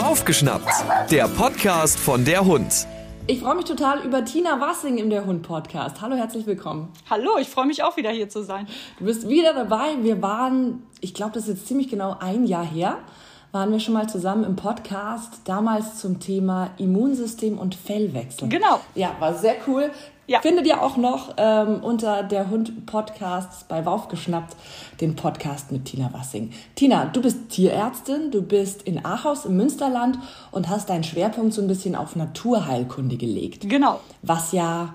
Aufgeschnappt, der Podcast von der Hund. Ich freue mich total über Tina Wassing im Der Hund Podcast. Hallo, herzlich willkommen. Hallo, ich freue mich auch wieder hier zu sein. Du bist wieder dabei. Wir waren, ich glaube, das ist jetzt ziemlich genau ein Jahr her, waren wir schon mal zusammen im Podcast, damals zum Thema Immunsystem und Fellwechsel. Genau. Ja, war sehr cool. Ja. Findet ihr auch noch ähm, unter der Hund Podcasts bei Wauf geschnappt den Podcast mit Tina Wassing. Tina, du bist Tierärztin, du bist in Ahaus im Münsterland und hast deinen Schwerpunkt so ein bisschen auf Naturheilkunde gelegt. Genau. Was ja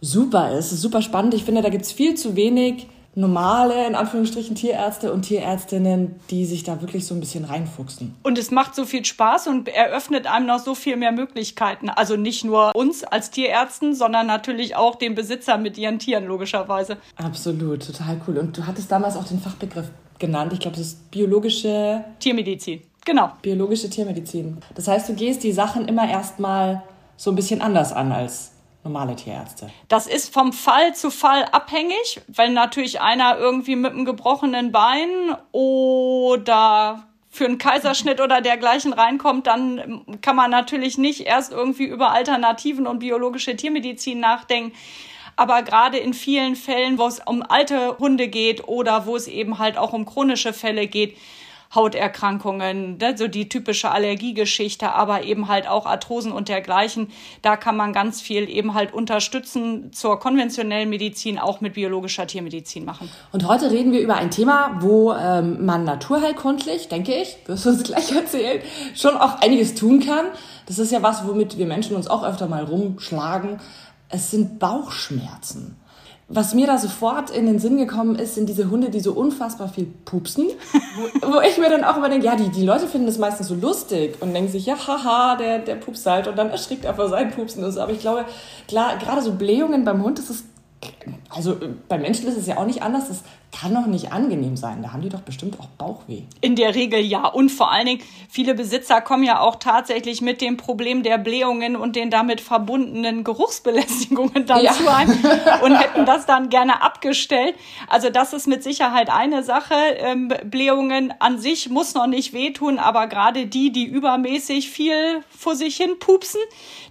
super ist, ist super spannend. Ich finde, da gibt es viel zu wenig normale, in Anführungsstrichen, Tierärzte und Tierärztinnen, die sich da wirklich so ein bisschen reinfuchsen. Und es macht so viel Spaß und eröffnet einem noch so viel mehr Möglichkeiten. Also nicht nur uns als Tierärzten, sondern natürlich auch den Besitzern mit ihren Tieren, logischerweise. Absolut, total cool. Und du hattest damals auch den Fachbegriff genannt. Ich glaube, das ist biologische Tiermedizin. Genau. Biologische Tiermedizin. Das heißt, du gehst die Sachen immer erstmal so ein bisschen anders an als normale Tierärzte? Das ist vom Fall zu Fall abhängig, wenn natürlich einer irgendwie mit einem gebrochenen Bein oder für einen Kaiserschnitt oder dergleichen reinkommt, dann kann man natürlich nicht erst irgendwie über Alternativen und biologische Tiermedizin nachdenken. Aber gerade in vielen Fällen, wo es um alte Hunde geht oder wo es eben halt auch um chronische Fälle geht, Hauterkrankungen, ne, so die typische Allergiegeschichte, aber eben halt auch Arthrosen und dergleichen. Da kann man ganz viel eben halt unterstützen zur konventionellen Medizin, auch mit biologischer Tiermedizin machen. Und heute reden wir über ein Thema, wo ähm, man naturheilkundlich, denke ich, wirst du uns gleich erzählen, schon auch einiges tun kann. Das ist ja was, womit wir Menschen uns auch öfter mal rumschlagen. Es sind Bauchschmerzen. Was mir da sofort in den Sinn gekommen ist, sind diese Hunde, die so unfassbar viel pupsen. wo, wo ich mir dann auch immer denke, ja, die, die Leute finden das meistens so lustig und denken sich, ja, haha, der, der pupst halt und dann erschrickt er vor seinem Pupsen. Aber ich glaube, klar, gerade so Blähungen beim Hund, das ist also äh, bei Menschen ist es ja auch nicht anders. Das kann doch nicht angenehm sein. Da haben die doch bestimmt auch Bauchweh. In der Regel ja. Und vor allen Dingen, viele Besitzer kommen ja auch tatsächlich mit dem Problem der Blähungen und den damit verbundenen Geruchsbelästigungen dann ja. zu einem und hätten das dann gerne abgestellt. Also das ist mit Sicherheit eine Sache. Ähm, Blähungen an sich muss noch nicht wehtun, aber gerade die, die übermäßig viel vor sich hin pupsen,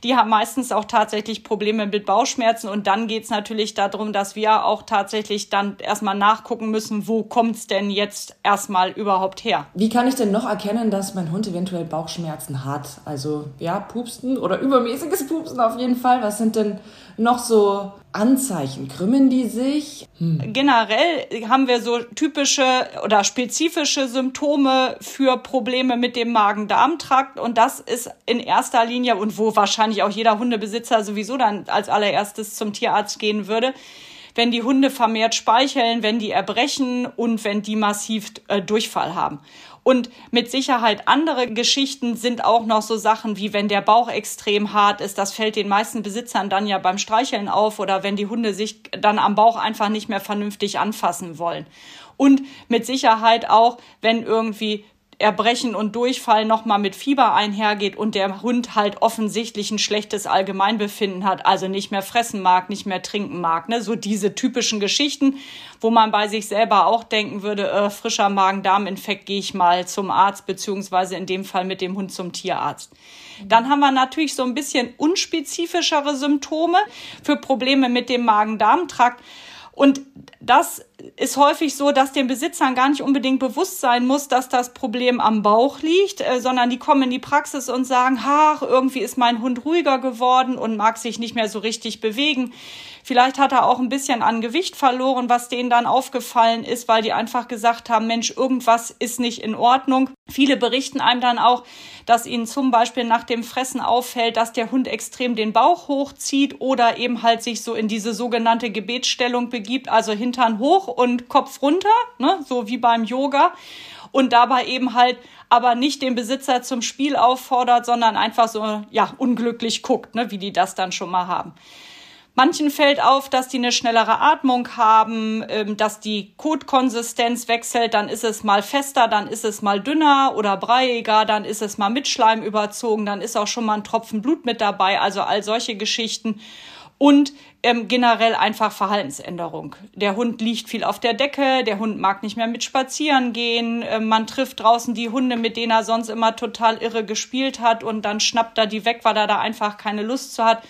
die haben meistens auch tatsächlich Probleme mit Bauchschmerzen. Und dann geht es natürlich darum, dass wir auch tatsächlich dann erstmal nachgucken, gucken müssen, wo kommt es denn jetzt erstmal überhaupt her. Wie kann ich denn noch erkennen, dass mein Hund eventuell Bauchschmerzen hat? Also ja, Pupsen oder übermäßiges Pupsen auf jeden Fall. Was sind denn noch so Anzeichen? Krümmen die sich? Hm. Generell haben wir so typische oder spezifische Symptome für Probleme mit dem Magen-Darm-Trakt und das ist in erster Linie und wo wahrscheinlich auch jeder Hundebesitzer sowieso dann als allererstes zum Tierarzt gehen würde, wenn die Hunde vermehrt speicheln, wenn die erbrechen und wenn die massiv äh, Durchfall haben. Und mit Sicherheit andere Geschichten sind auch noch so Sachen wie wenn der Bauch extrem hart ist. Das fällt den meisten Besitzern dann ja beim Streicheln auf oder wenn die Hunde sich dann am Bauch einfach nicht mehr vernünftig anfassen wollen. Und mit Sicherheit auch, wenn irgendwie Erbrechen und Durchfall nochmal mit Fieber einhergeht und der Hund halt offensichtlich ein schlechtes Allgemeinbefinden hat, also nicht mehr fressen mag, nicht mehr trinken mag. Ne? So diese typischen Geschichten, wo man bei sich selber auch denken würde, äh, frischer Magen-Darm-Infekt gehe ich mal zum Arzt, beziehungsweise in dem Fall mit dem Hund zum Tierarzt. Dann haben wir natürlich so ein bisschen unspezifischere Symptome für Probleme mit dem Magen-Darm-Trakt. Und das ist häufig so, dass den Besitzern gar nicht unbedingt bewusst sein muss, dass das Problem am Bauch liegt, äh, sondern die kommen in die Praxis und sagen, ach, irgendwie ist mein Hund ruhiger geworden und mag sich nicht mehr so richtig bewegen. Vielleicht hat er auch ein bisschen an Gewicht verloren, was denen dann aufgefallen ist, weil die einfach gesagt haben, Mensch, irgendwas ist nicht in Ordnung. Viele berichten einem dann auch, dass ihnen zum Beispiel nach dem Fressen auffällt, dass der Hund extrem den Bauch hochzieht oder eben halt sich so in diese sogenannte Gebetsstellung begibt, also Hintern hoch und Kopf runter, ne, so wie beim Yoga. Und dabei eben halt aber nicht den Besitzer zum Spiel auffordert, sondern einfach so, ja, unglücklich guckt, ne, wie die das dann schon mal haben. Manchen fällt auf, dass die eine schnellere Atmung haben, ähm, dass die Kotkonsistenz wechselt, dann ist es mal fester, dann ist es mal dünner oder breiiger, dann ist es mal mit Schleim überzogen, dann ist auch schon mal ein Tropfen Blut mit dabei, also all solche Geschichten. Und ähm, generell einfach Verhaltensänderung. Der Hund liegt viel auf der Decke, der Hund mag nicht mehr mit spazieren gehen, äh, man trifft draußen die Hunde, mit denen er sonst immer total irre gespielt hat und dann schnappt er die weg, weil er da einfach keine Lust zu hat.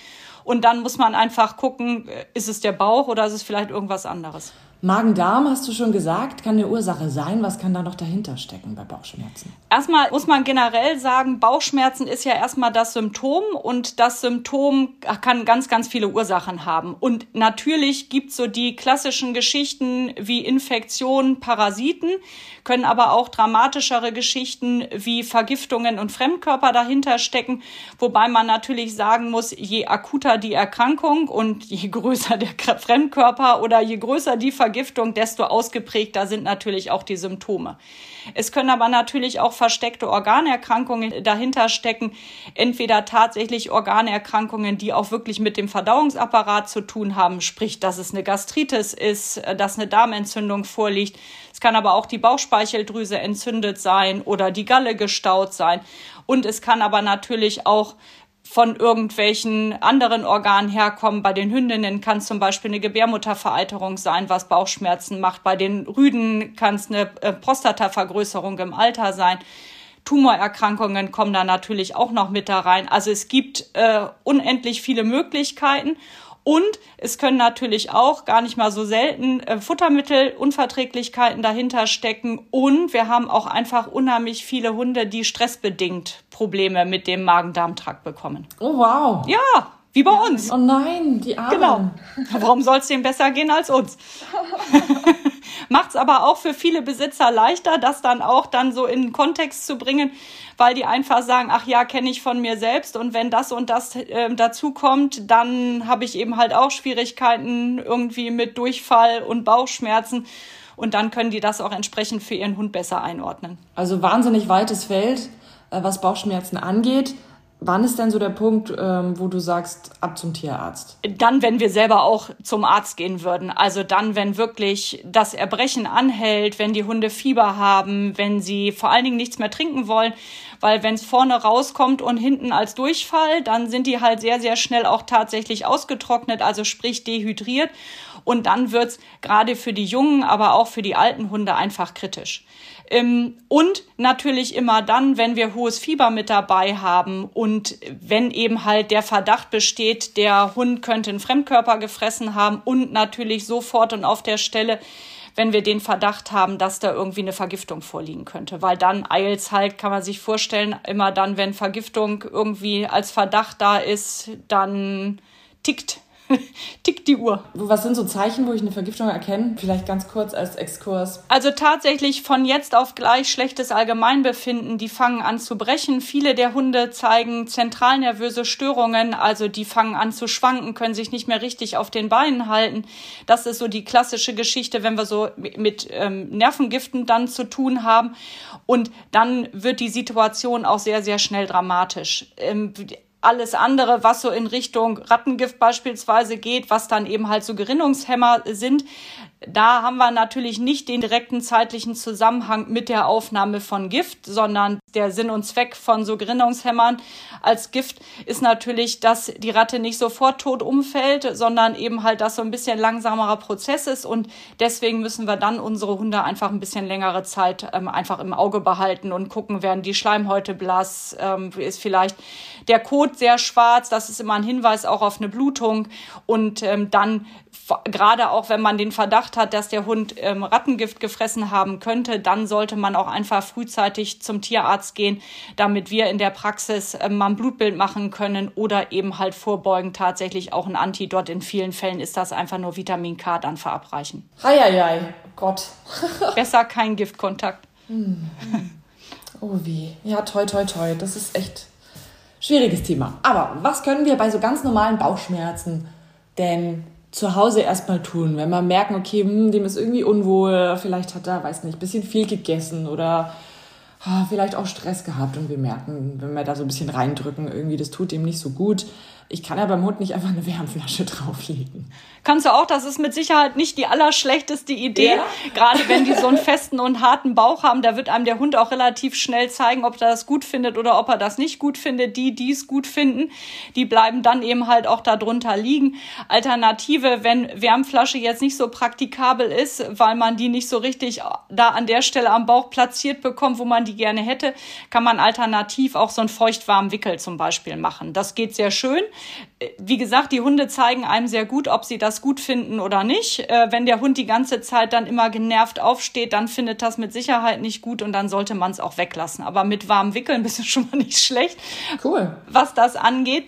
Und dann muss man einfach gucken, äh, ist es der Bauch oder ist es vielleicht irgendwas anderes. Magen-Darm, hast du schon gesagt, kann eine Ursache sein. Was kann da noch dahinter stecken bei Bauchschmerzen? Erstmal muss man generell sagen, Bauchschmerzen ist ja erstmal das Symptom und das Symptom kann ganz, ganz viele Ursachen haben. Und natürlich gibt's so die klassischen Geschichten wie Infektionen, Parasiten, können aber auch dramatischere Geschichten wie Vergiftungen und Fremdkörper dahinter stecken. Wobei man natürlich sagen muss, je akuter die Erkrankung und je größer der Fremdkörper oder je größer die Vergiftung, Vergiftung, desto ausgeprägter sind natürlich auch die Symptome. Es können aber natürlich auch versteckte Organerkrankungen dahinter stecken, entweder tatsächlich Organerkrankungen, die auch wirklich mit dem Verdauungsapparat zu tun haben, sprich, dass es eine Gastritis ist, dass eine Darmentzündung vorliegt. Es kann aber auch die Bauchspeicheldrüse entzündet sein oder die Galle gestaut sein. Und es kann aber natürlich auch von irgendwelchen anderen Organen herkommen. Bei den Hündinnen kann es zum Beispiel eine Gebärmuttervereiterung sein, was Bauchschmerzen macht. Bei den Rüden kann es eine äh, Prostatavergrößerung im Alter sein. Tumorerkrankungen kommen da natürlich auch noch mit da rein. Also es gibt äh, unendlich viele Möglichkeiten. Und es können natürlich auch gar nicht mal so selten äh, Futtermittelunverträglichkeiten dahinter stecken. Und wir haben auch einfach unheimlich viele Hunde, die stressbedingt Probleme mit dem Magen-Darm-Trakt bekommen. Oh, wow. Ja, wie bei uns. Oh nein, die Armen. Genau. Warum soll es denen besser gehen als uns? Macht es aber auch für viele Besitzer leichter, das dann auch dann so in den Kontext zu bringen, weil die einfach sagen, ach ja, kenne ich von mir selbst und wenn das und das äh, dazu kommt, dann habe ich eben halt auch Schwierigkeiten irgendwie mit Durchfall und Bauchschmerzen und dann können die das auch entsprechend für ihren Hund besser einordnen. Also wahnsinnig weites Feld, äh, was Bauchschmerzen angeht. Wann ist denn so der Punkt, ähm, wo du sagst, ab zum Tierarzt? Dann, wenn wir selber auch zum Arzt gehen würden. Also dann, wenn wirklich das Erbrechen anhält, wenn die Hunde Fieber haben, wenn sie vor allen Dingen nichts mehr trinken wollen. Weil wenn es vorne rauskommt und hinten als Durchfall, dann sind die halt sehr, sehr schnell auch tatsächlich ausgetrocknet, also sprich dehydriert. Und dann wird's gerade für die jungen, aber auch für die alten Hunde einfach kritisch. Ähm, und natürlich immer dann, wenn wir hohes Fieber mit dabei haben und wenn eben halt der Verdacht besteht, der Hund könnte einen Fremdkörper gefressen haben und natürlich sofort und auf der Stelle wenn wir den Verdacht haben, dass da irgendwie eine Vergiftung vorliegen könnte. Weil dann eilt's halt, kann man sich vorstellen, immer dann, wenn Vergiftung irgendwie als Verdacht da ist, dann tickt tickt die Uhr. Was sind so Zeichen, wo ich eine Vergiftung erkenne? Vielleicht ganz kurz als Exkurs. Also tatsächlich von jetzt auf gleich schlechtes Allgemeinbefinden. Die fangen an zu brechen. Viele der Hunde zeigen zentralnervöse Störungen. Also die fangen an zu schwanken, können sich nicht mehr richtig auf den Beinen halten. Das ist so die klassische Geschichte, wenn wir so mit ähm, Nervengiften dann zu tun haben. Und dann wird die Situation auch sehr, sehr schnell dramatisch. Ähm, alles andere, was so in Richtung Rattengift beispielsweise geht, was dann eben halt so Gerinnungshemmer sind, da haben wir natürlich nicht den direkten zeitlichen Zusammenhang mit der Aufnahme von Gift, sondern der Sinn und Zweck von so Gerinnungshämmern als Gift ist natürlich, dass die Ratte nicht sofort tot umfällt, sondern eben halt, dass so ein bisschen langsamerer Prozess ist. Und deswegen müssen wir dann unsere Hunde einfach ein bisschen längere Zeit ähm, einfach im Auge behalten und gucken, werden die Schleimhäute blass, ähm, ist vielleicht der Kot sehr schwarz, das ist immer ein Hinweis auch auf eine Blutung. Und ähm, dann gerade auch wenn man den Verdacht hat, dass der Hund ähm, Rattengift gefressen haben könnte, dann sollte man auch einfach frühzeitig zum Tierarzt gehen, damit wir in der Praxis ähm, mal ein Blutbild machen können oder eben halt vorbeugen tatsächlich auch ein Antidot. In vielen Fällen ist das einfach nur Vitamin K dann verabreichen. Heieiei, Gott. Besser kein Giftkontakt. Hm. Oh wie. Ja, toi, toi, toi. Das ist echt schwieriges Thema. Aber was können wir bei so ganz normalen Bauchschmerzen denn zu Hause erstmal tun, wenn wir merken, okay, hm, dem ist irgendwie unwohl, vielleicht hat er, weiß nicht, bisschen viel gegessen oder ah, vielleicht auch Stress gehabt und wir merken, wenn wir da so ein bisschen reindrücken, irgendwie das tut ihm nicht so gut. Ich kann ja beim Hund nicht einfach eine Wärmflasche drauflegen kannst du auch, das ist mit Sicherheit nicht die allerschlechteste Idee. Ja. Gerade wenn die so einen festen und harten Bauch haben, da wird einem der Hund auch relativ schnell zeigen, ob er das gut findet oder ob er das nicht gut findet. Die, die es gut finden, die bleiben dann eben halt auch darunter liegen. Alternative, wenn Wärmflasche jetzt nicht so praktikabel ist, weil man die nicht so richtig da an der Stelle am Bauch platziert bekommt, wo man die gerne hätte, kann man alternativ auch so einen feuchtwarmen Wickel zum Beispiel machen. Das geht sehr schön. Wie gesagt, die Hunde zeigen einem sehr gut, ob sie das das gut finden oder nicht. Äh, wenn der Hund die ganze Zeit dann immer genervt aufsteht, dann findet das mit Sicherheit nicht gut und dann sollte man es auch weglassen. Aber mit warmem Wickeln bist du schon mal nicht schlecht. Cool. Was das angeht.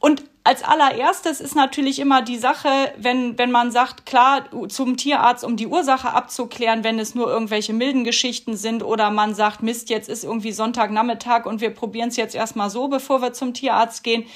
Und als allererstes ist natürlich immer die Sache, wenn, wenn man sagt, klar, zum Tierarzt, um die Ursache abzuklären, wenn es nur irgendwelche milden Geschichten sind oder man sagt, Mist, jetzt ist irgendwie Sonntagnachmittag und wir probieren es jetzt erstmal so, bevor wir zum Tierarzt gehen,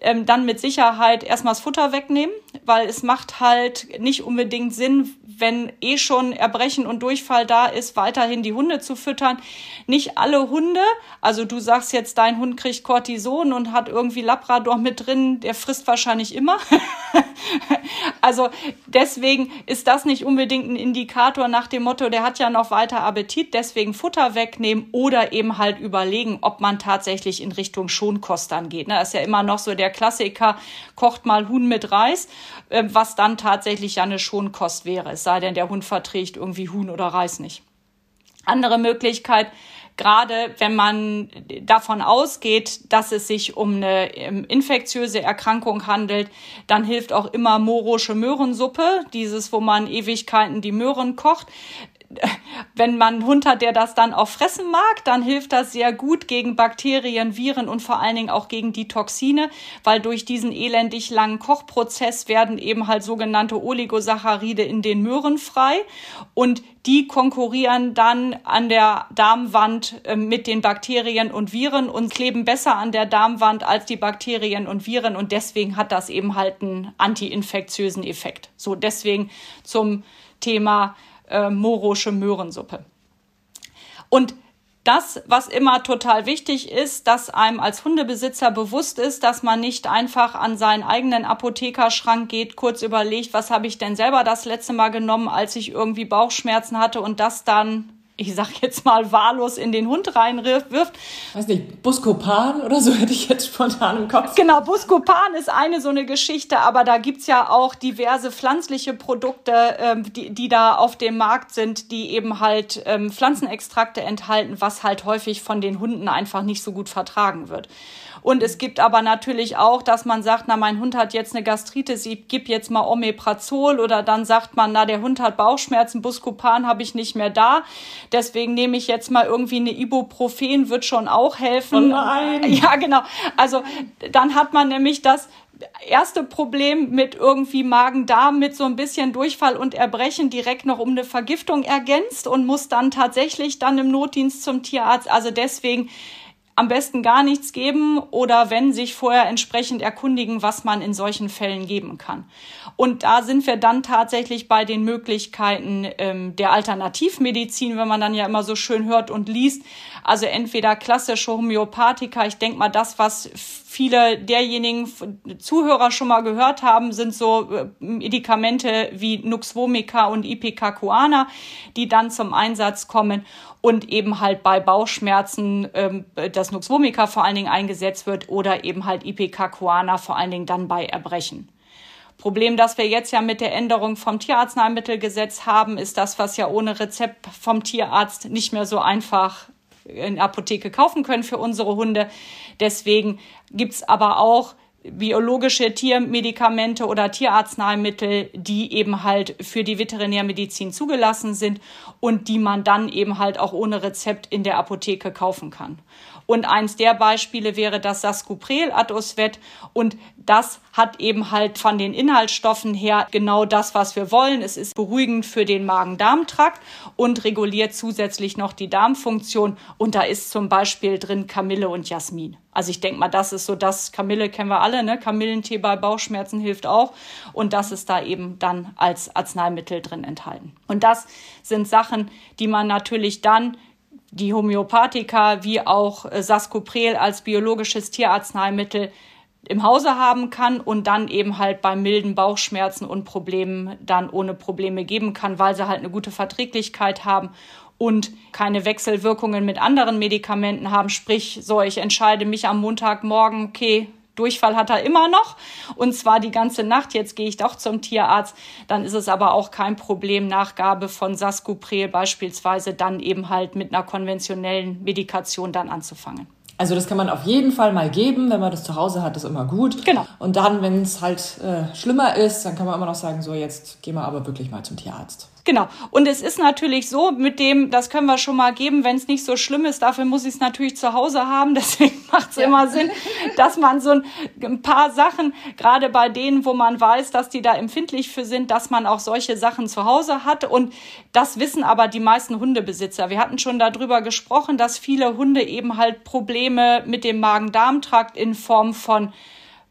ähm, dann mit Sicherheit erstmal das Futter wegnehmen, weil es macht halt nicht unbedingt Sinn, wenn eh schon Erbrechen und Durchfall da ist, weiterhin die Hunde zu füttern. Nicht alle Hunde, also du sagst jetzt, dein Hund kriegt Cortison und hat irgendwie Labrador mit drin, der frisst wahrscheinlich immer. also deswegen ist das nicht unbedingt ein Indikator nach dem Motto, der hat ja noch weiter Appetit, deswegen Futter wegnehmen oder eben halt überlegen, ob man tatsächlich in Richtung Schonkost dann geht. Das ist ja immer noch so der Klassiker, kocht mal Huhn mit Reis, äh, was dann tatsächlich ja eine Schonkost wäre, es sei denn, der Hund verträgt irgendwie Huhn oder Reis nicht. Andere Möglichkeit, gerade wenn man davon ausgeht, dass es sich um eine ähm, infektiöse Erkrankung handelt, dann hilft auch immer morosche Möhrensuppe, dieses, wo man Ewigkeiten die Möhren kocht wenn man einen Hund hat, der das dann auch fressen mag, dann hilft das sehr gut gegen Bakterien, Viren und vor allen Dingen auch gegen die Toxine, weil durch diesen elendig langen Kochprozess werden eben halt sogenannte Oligosaccharide in den Möhren frei und die konkurrieren dann an der Darmwand äh, mit den Bakterien und Viren und kleben besser an der Darmwand als die Bakterien und Viren und deswegen hat das eben halt einen antiinfektiösen Effekt. So deswegen zum Thema äh, morosche Möhrensuppe. Und das, was immer total wichtig ist, dass einem als Hundebesitzer bewusst ist, dass man nicht einfach an seinen eigenen Apothekerschrank geht, kurz überlegt, was habe ich denn selber das letzte Mal genommen, als ich irgendwie Bauchschmerzen hatte und das dann ich sag jetzt mal, wahllos in den Hund reinwirft. Weiß nicht, Buscopan oder so hätte ich jetzt spontan im Kopf. Genau, Buscopan ist eine so eine Geschichte, aber da gibt's ja auch diverse pflanzliche Produkte, ähm, die, die da auf dem Markt sind, die eben halt ähm, Pflanzenextrakte enthalten, was halt häufig von den Hunden einfach nicht so gut vertragen wird. Und es gibt aber natürlich auch, dass man sagt, na, mein Hund hat jetzt eine Gastritis, ich gebe jetzt mal Omeprazol oder dann sagt man, na, der Hund hat Bauchschmerzen, Buscopan habe ich nicht mehr da. Deswegen nehme ich jetzt mal irgendwie eine Ibuprofen, wird schon auch helfen. Oh nein. Ja, genau. Also dann hat man nämlich das erste Problem mit irgendwie Magen-Darm mit so ein bisschen Durchfall und Erbrechen direkt noch um eine Vergiftung ergänzt und muss dann tatsächlich dann im Notdienst zum Tierarzt. Also deswegen am besten gar nichts geben oder wenn sich vorher entsprechend erkundigen, was man in solchen Fällen geben kann. Und da sind wir dann tatsächlich bei den Möglichkeiten ähm, der Alternativmedizin, wenn man dann ja immer so schön hört und liest. Also entweder klassische Homöopathika, ich denke mal, das, was viele derjenigen Zuhörer schon mal gehört haben, sind so äh, Medikamente wie Nux vomica und Ipecacuana, die dann zum Einsatz kommen und eben halt bei Bauchschmerzen ähm, das Nux vomica vor allen Dingen eingesetzt wird oder eben halt Ipecacuana vor allen Dingen dann bei Erbrechen. Problem, das wir jetzt ja mit der Änderung vom Tierarzneimittelgesetz haben, ist das, was ja ohne Rezept vom Tierarzt nicht mehr so einfach in Apotheke kaufen können für unsere Hunde. Deswegen gibt's aber auch biologische Tiermedikamente oder Tierarzneimittel, die eben halt für die Veterinärmedizin zugelassen sind und die man dann eben halt auch ohne Rezept in der Apotheke kaufen kann. Und eins der Beispiele wäre das Sascuprel Atosvet. Und das hat eben halt von den Inhaltsstoffen her genau das, was wir wollen. Es ist beruhigend für den Magen-Darm-Trakt und reguliert zusätzlich noch die Darmfunktion. Und da ist zum Beispiel drin Kamille und Jasmin. Also ich denke mal, das ist so das, Kamille kennen wir alle, ne? Kamillentee bei Bauchschmerzen hilft auch. Und das ist da eben dann als Arzneimittel drin enthalten. Und das sind Sachen, die man natürlich dann die Homöopathika wie auch äh, Sascoprel als biologisches Tierarzneimittel im Hause haben kann und dann eben halt bei milden Bauchschmerzen und Problemen dann ohne Probleme geben kann, weil sie halt eine gute Verträglichkeit haben und keine Wechselwirkungen mit anderen Medikamenten haben. Sprich, so, ich entscheide mich am Montagmorgen, okay, Durchfall hat er immer noch und zwar die ganze Nacht. Jetzt gehe ich doch zum Tierarzt. Dann ist es aber auch kein Problem, Nachgabe von Saskuprel beispielsweise dann eben halt mit einer konventionellen Medikation dann anzufangen. Also das kann man auf jeden Fall mal geben, wenn man das zu Hause hat, ist immer gut. Genau. Und dann, wenn es halt äh, schlimmer ist, dann kann man immer noch sagen, so jetzt gehen wir aber wirklich mal zum Tierarzt. Genau. Und es ist natürlich so, mit dem, das können wir schon mal geben, wenn es nicht so schlimm ist, dafür muss ich es natürlich zu Hause haben. Deswegen macht es ja. immer Sinn, dass man so ein, ein paar Sachen, gerade bei denen, wo man weiß, dass die da empfindlich für sind, dass man auch solche Sachen zu Hause hat. Und das wissen aber die meisten Hundebesitzer. Wir hatten schon darüber gesprochen, dass viele Hunde eben halt Probleme mit dem Magen-Darm-Trakt in Form von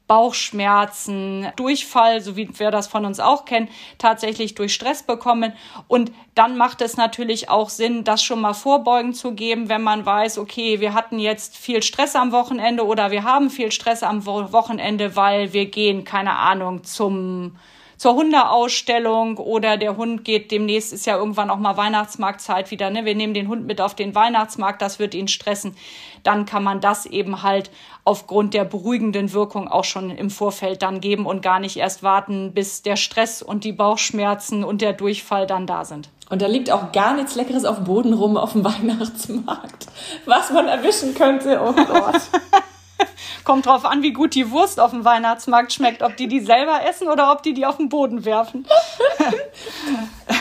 Bauchschmerzen, Durchfall, so wie wir das von uns auch kennen, tatsächlich durch Stress bekommen. Und dann macht es natürlich auch Sinn, das schon mal vorbeugen zu geben, wenn man weiß, okay, wir hatten jetzt viel Stress am Wochenende oder wir haben viel Stress am Wochenende, weil wir gehen, keine Ahnung, zum zur Hundeausstellung oder der Hund geht demnächst ist ja irgendwann auch mal Weihnachtsmarktzeit wieder, ne? Wir nehmen den Hund mit auf den Weihnachtsmarkt, das wird ihn stressen. Dann kann man das eben halt aufgrund der beruhigenden Wirkung auch schon im Vorfeld dann geben und gar nicht erst warten, bis der Stress und die Bauchschmerzen und der Durchfall dann da sind. Und da liegt auch gar nichts Leckeres auf dem Boden rum auf dem Weihnachtsmarkt, was man erwischen könnte. Oh Gott. Kommt drauf an, wie gut die Wurst auf dem Weihnachtsmarkt schmeckt, ob die die selber essen oder ob die die auf den Boden werfen.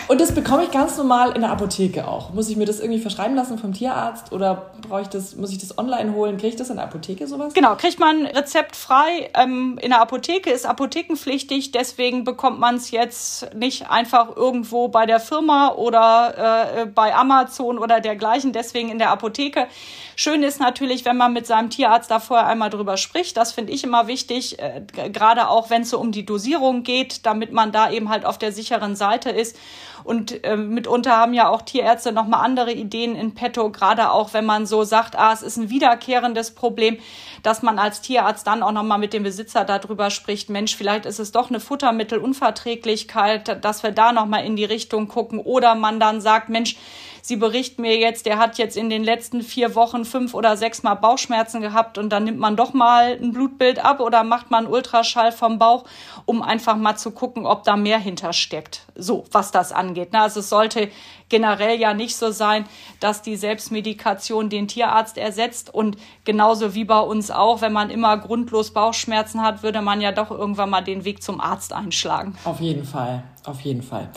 Und das bekomme ich ganz normal in der Apotheke auch. Muss ich mir das irgendwie verschreiben lassen vom Tierarzt oder brauche ich das, muss ich das online holen? Kriege ich das in der Apotheke sowas? Genau, kriegt man rezeptfrei ähm, in der Apotheke, ist apothekenpflichtig, deswegen bekommt man es jetzt nicht einfach irgendwo bei der Firma oder äh, bei Amazon oder dergleichen, deswegen in der Apotheke. Schön ist natürlich, wenn man mit seinem Tierarzt da einmal drüber spricht. Das finde ich immer wichtig, äh, gerade auch wenn es so um die Dosierung geht, damit man da eben halt auf der sicheren Seite ist. Und äh, mitunter haben ja auch Tierärzte nochmal andere Ideen in petto, gerade auch wenn man so sagt, ah, es ist ein wiederkehrendes Problem, dass man als Tierarzt dann auch nochmal mit dem Besitzer darüber spricht, Mensch, vielleicht ist es doch eine Futtermittelunverträglichkeit, dass wir da nochmal in die Richtung gucken. Oder man dann sagt, Mensch, Sie berichten mir jetzt, der hat jetzt in den letzten vier Wochen fünf oder sechs Mal Bauchschmerzen gehabt und dann nimmt man doch mal ein Blutbild ab oder macht man Ultraschall vom Bauch, um einfach mal zu gucken, ob da mehr hintersteckt. So, was das angeht. Also es sollte generell ja nicht so sein, dass die Selbstmedikation den Tierarzt ersetzt und genauso wie bei uns auch, wenn man immer grundlos Bauchschmerzen hat, würde man ja doch irgendwann mal den Weg zum Arzt einschlagen. Auf jeden Fall, auf jeden Fall.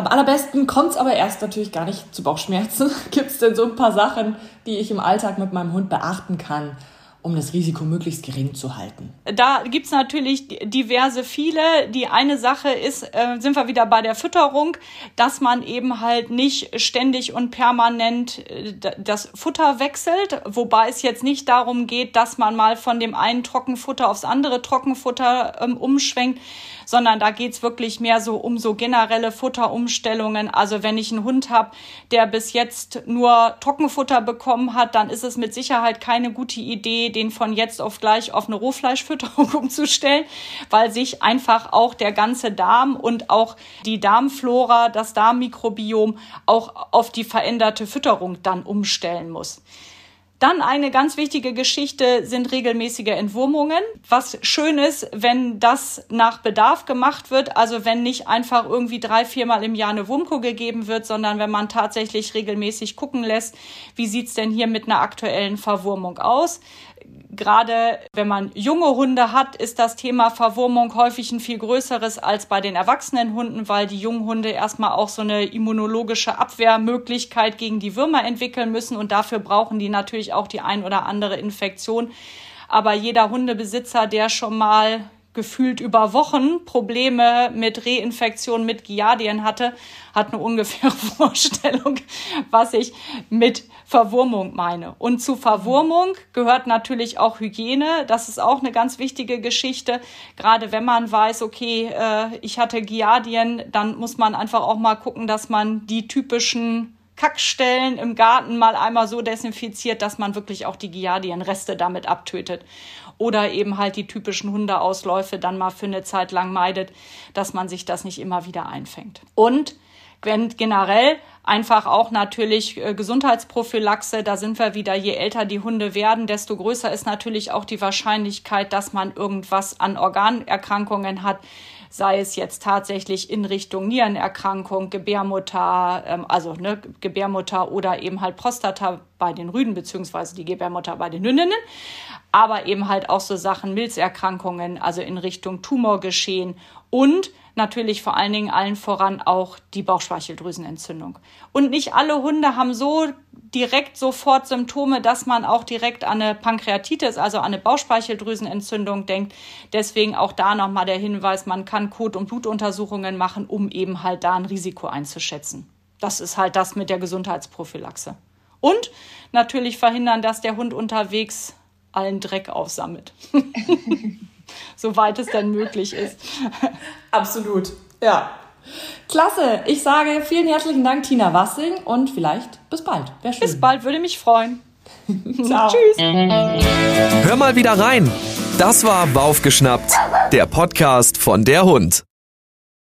Am allerbesten kommt es aber erst natürlich gar nicht zu Bauchschmerzen. Gibt es denn so ein paar Sachen, die ich im Alltag mit meinem Hund beachten kann, um das Risiko möglichst gering zu halten? Da gibt es natürlich diverse viele. Die eine Sache ist, äh, sind wir wieder bei der Fütterung, dass man eben halt nicht ständig und permanent äh, das Futter wechselt, wobei es jetzt nicht darum geht, dass man mal von dem einen Trockenfutter aufs andere Trockenfutter ähm, umschwenkt, sondern da geht's wirklich mehr so um so generelle Futterumstellungen. Also wenn ich einen Hund habe, der bis jetzt nur Trockenfutter bekommen hat, dann ist es mit Sicherheit keine gute Idee, den von jetzt auf gleich auf eine Rohfleischfütterung umzustellen, weil sich einfach auch der ganze Darm und auch die Darmflora, das Darmmikrobiom auch auf die veränderte Fütterung dann umstellen muss. Dann eine ganz wichtige Geschichte sind regelmäßige Entwurmungen. Was schön ist, wenn das nach Bedarf gemacht wird, also wenn nicht einfach irgendwie drei, viermal im Jahr eine Wurmkur gegeben wird, sondern wenn man tatsächlich regelmäßig gucken lässt, wie sieht's denn hier mit einer aktuellen Verwurmung aus gerade wenn man junge Hunde hat, ist das Thema Verwurmung häufig ein viel größeres als bei den erwachsenen Hunden, weil die jungen Hunde erstmal auch so eine immunologische Abwehrmöglichkeit gegen die Würmer entwickeln müssen und dafür brauchen die natürlich auch die ein oder andere Infektion. Aber jeder Hundebesitzer, der schon mal gefühlt über Wochen Probleme mit Reinfektion mit Giardien hatte, hat eine ungefähre Vorstellung, was ich mit Verwurmung meine. Und zu Verwurmung gehört natürlich auch Hygiene. Das ist auch eine ganz wichtige Geschichte. Gerade wenn man weiß, okay, äh, ich hatte Giardien, dann muss man einfach auch mal gucken, dass man die typischen Kackstellen im Garten mal einmal so desinfiziert, dass man wirklich auch die Giardienreste damit abtötet. Oder eben halt die typischen Hundeausläufe dann mal für eine Zeit lang meidet, dass man sich das nicht immer wieder einfängt. Und wenn generell einfach auch natürlich äh, Gesundheitsprophylaxe, da sind wir wieder, je älter die Hunde werden, desto größer ist natürlich auch die Wahrscheinlichkeit, dass man irgendwas an Organerkrankungen hat, sei es jetzt tatsächlich in Richtung Nierenerkrankung, Gebärmutter, ähm, also ne, Gebärmutter oder eben halt Prostata bei den Rüden beziehungsweise die Gebärmutter bei den Hündinnen, aber eben halt auch so Sachen Milzerkrankungen, also in Richtung Tumorgeschehen und natürlich vor allen Dingen allen voran auch die Bauchspeicheldrüsenentzündung. Und nicht alle Hunde haben so direkt sofort Symptome, dass man auch direkt an eine Pankreatitis, also an eine Bauchspeicheldrüsenentzündung denkt. Deswegen auch da nochmal der Hinweis, man kann Kot- und Blutuntersuchungen machen, um eben halt da ein Risiko einzuschätzen. Das ist halt das mit der Gesundheitsprophylaxe. Und natürlich verhindern, dass der Hund unterwegs allen Dreck aufsammelt. Soweit es denn möglich ist. Absolut, ja. Klasse. Ich sage vielen herzlichen Dank, Tina Wassing, und vielleicht bis bald. Wäre schön. Bis bald, würde mich freuen. Ciao. Tschüss. Hör mal wieder rein. Das war Baufgeschnappt, der Podcast von der Hund.